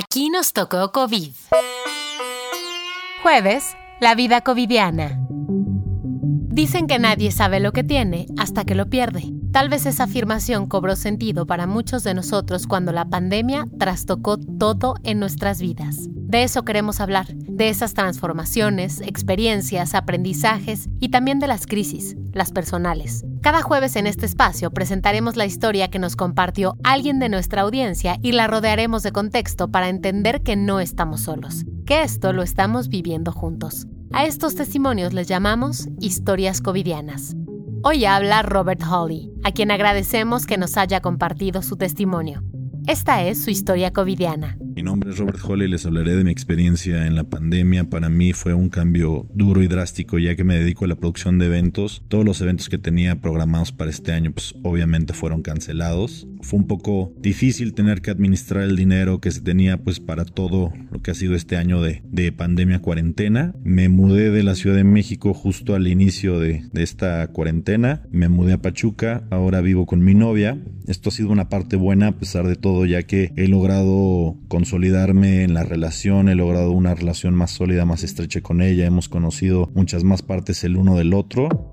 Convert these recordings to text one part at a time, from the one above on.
Aquí nos tocó COVID. Jueves, la vida covidiana. Dicen que nadie sabe lo que tiene hasta que lo pierde. Tal vez esa afirmación cobró sentido para muchos de nosotros cuando la pandemia trastocó todo en nuestras vidas. De eso queremos hablar, de esas transformaciones, experiencias, aprendizajes y también de las crisis, las personales. Cada jueves en este espacio presentaremos la historia que nos compartió alguien de nuestra audiencia y la rodearemos de contexto para entender que no estamos solos, que esto lo estamos viviendo juntos. A estos testimonios les llamamos historias covidianas. Hoy habla Robert Holly, a quien agradecemos que nos haya compartido su testimonio. Esta es su historia covidiana. Mi nombre es Robert Holly y les hablaré de mi experiencia en la pandemia. Para mí fue un cambio duro y drástico ya que me dedico a la producción de eventos. Todos los eventos que tenía programados para este año pues obviamente fueron cancelados. Fue un poco difícil tener que administrar el dinero que se tenía pues para todo lo que ha sido este año de, de pandemia cuarentena. Me mudé de la Ciudad de México justo al inicio de, de esta cuarentena. Me mudé a Pachuca. Ahora vivo con mi novia. Esto ha sido una parte buena a pesar de todo ya que he logrado consolidarme en la relación, he logrado una relación más sólida, más estrecha con ella, hemos conocido muchas más partes el uno del otro.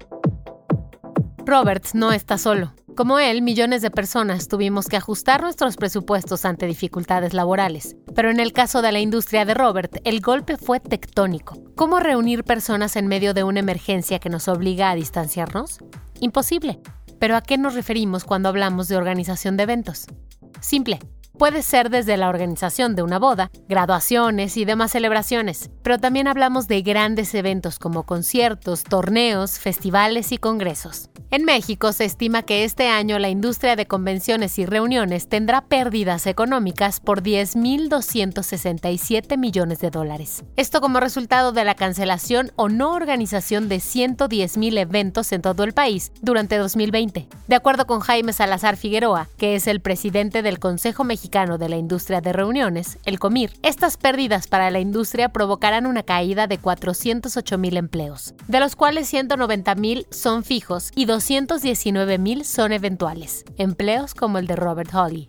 Robert no está solo. Como él, millones de personas tuvimos que ajustar nuestros presupuestos ante dificultades laborales. Pero en el caso de la industria de Robert, el golpe fue tectónico. ¿Cómo reunir personas en medio de una emergencia que nos obliga a distanciarnos? Imposible. Pero ¿a qué nos referimos cuando hablamos de organización de eventos? Simple, Puede ser desde la organización de una boda, graduaciones y demás celebraciones, pero también hablamos de grandes eventos como conciertos, torneos, festivales y congresos. En México se estima que este año la industria de convenciones y reuniones tendrá pérdidas económicas por 10.267 millones de dólares. Esto como resultado de la cancelación o no organización de 110.000 eventos en todo el país durante 2020. De acuerdo con Jaime Salazar Figueroa, que es el presidente del Consejo Mexicano de la Industria de Reuniones, el COMIR, estas pérdidas para la industria provocarán una caída de 408.000 empleos, de los cuales 190.000 son fijos y 219.000 son eventuales, empleos como el de Robert Holly.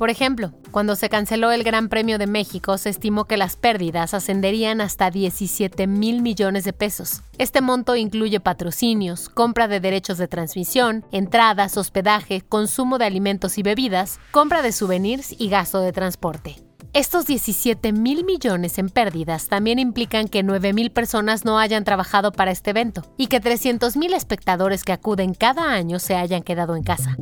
Por ejemplo, cuando se canceló el Gran Premio de México, se estimó que las pérdidas ascenderían hasta 17 mil millones de pesos. Este monto incluye patrocinios, compra de derechos de transmisión, entradas, hospedaje, consumo de alimentos y bebidas, compra de souvenirs y gasto de transporte. Estos 17 mil millones en pérdidas también implican que 9 mil personas no hayan trabajado para este evento y que 300 mil espectadores que acuden cada año se hayan quedado en casa.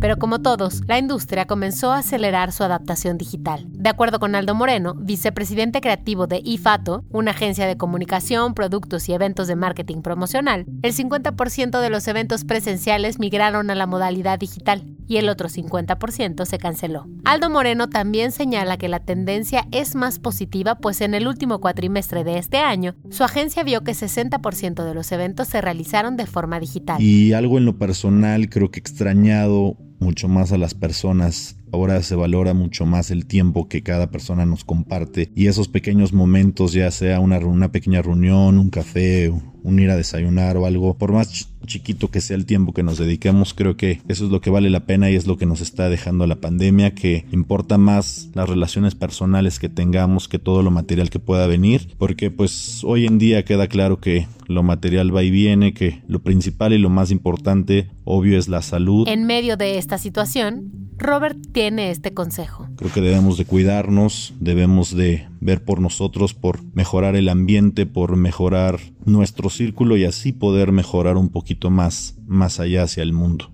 Pero como todos, la industria comenzó a acelerar su adaptación digital. De acuerdo con Aldo Moreno, vicepresidente creativo de IFATO, una agencia de comunicación, productos y eventos de marketing promocional, el 50% de los eventos presenciales migraron a la modalidad digital y el otro 50% se canceló. Aldo Moreno también señala que la tendencia es más positiva, pues en el último cuatrimestre de este año, su agencia vio que 60% de los eventos se realizaron de forma digital. Y algo en lo personal creo que extrañado mucho más a las personas. Ahora se valora mucho más el tiempo que cada persona nos comparte y esos pequeños momentos, ya sea una, una pequeña reunión, un café, un ir a desayunar o algo, por más chiquito que sea el tiempo que nos dediquemos, creo que eso es lo que vale la pena y es lo que nos está dejando la pandemia, que importa más las relaciones personales que tengamos que todo lo material que pueda venir, porque pues hoy en día queda claro que lo material va y viene, que lo principal y lo más importante, obvio, es la salud. En medio de esta situación, Robert tiene este consejo. Creo que debemos de cuidarnos, debemos de ver por nosotros, por mejorar el ambiente, por mejorar nuestro círculo y así poder mejorar un poquito más, más allá hacia el mundo.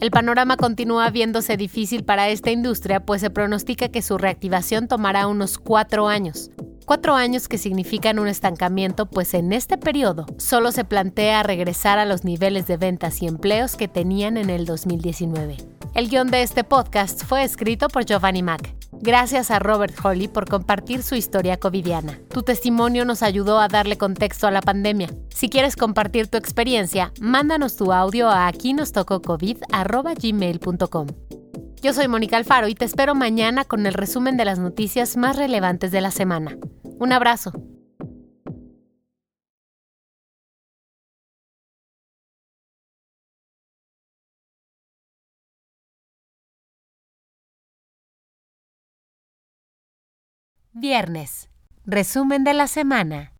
El panorama continúa viéndose difícil para esta industria, pues se pronostica que su reactivación tomará unos cuatro años. Cuatro años que significan un estancamiento, pues en este periodo solo se plantea regresar a los niveles de ventas y empleos que tenían en el 2019. El guion de este podcast fue escrito por Giovanni Mack. Gracias a Robert Holly por compartir su historia covidiana. Tu testimonio nos ayudó a darle contexto a la pandemia. Si quieres compartir tu experiencia, mándanos tu audio a aquí nos Yo soy Mónica Alfaro y te espero mañana con el resumen de las noticias más relevantes de la semana. Un abrazo. Viernes. Resumen de la semana.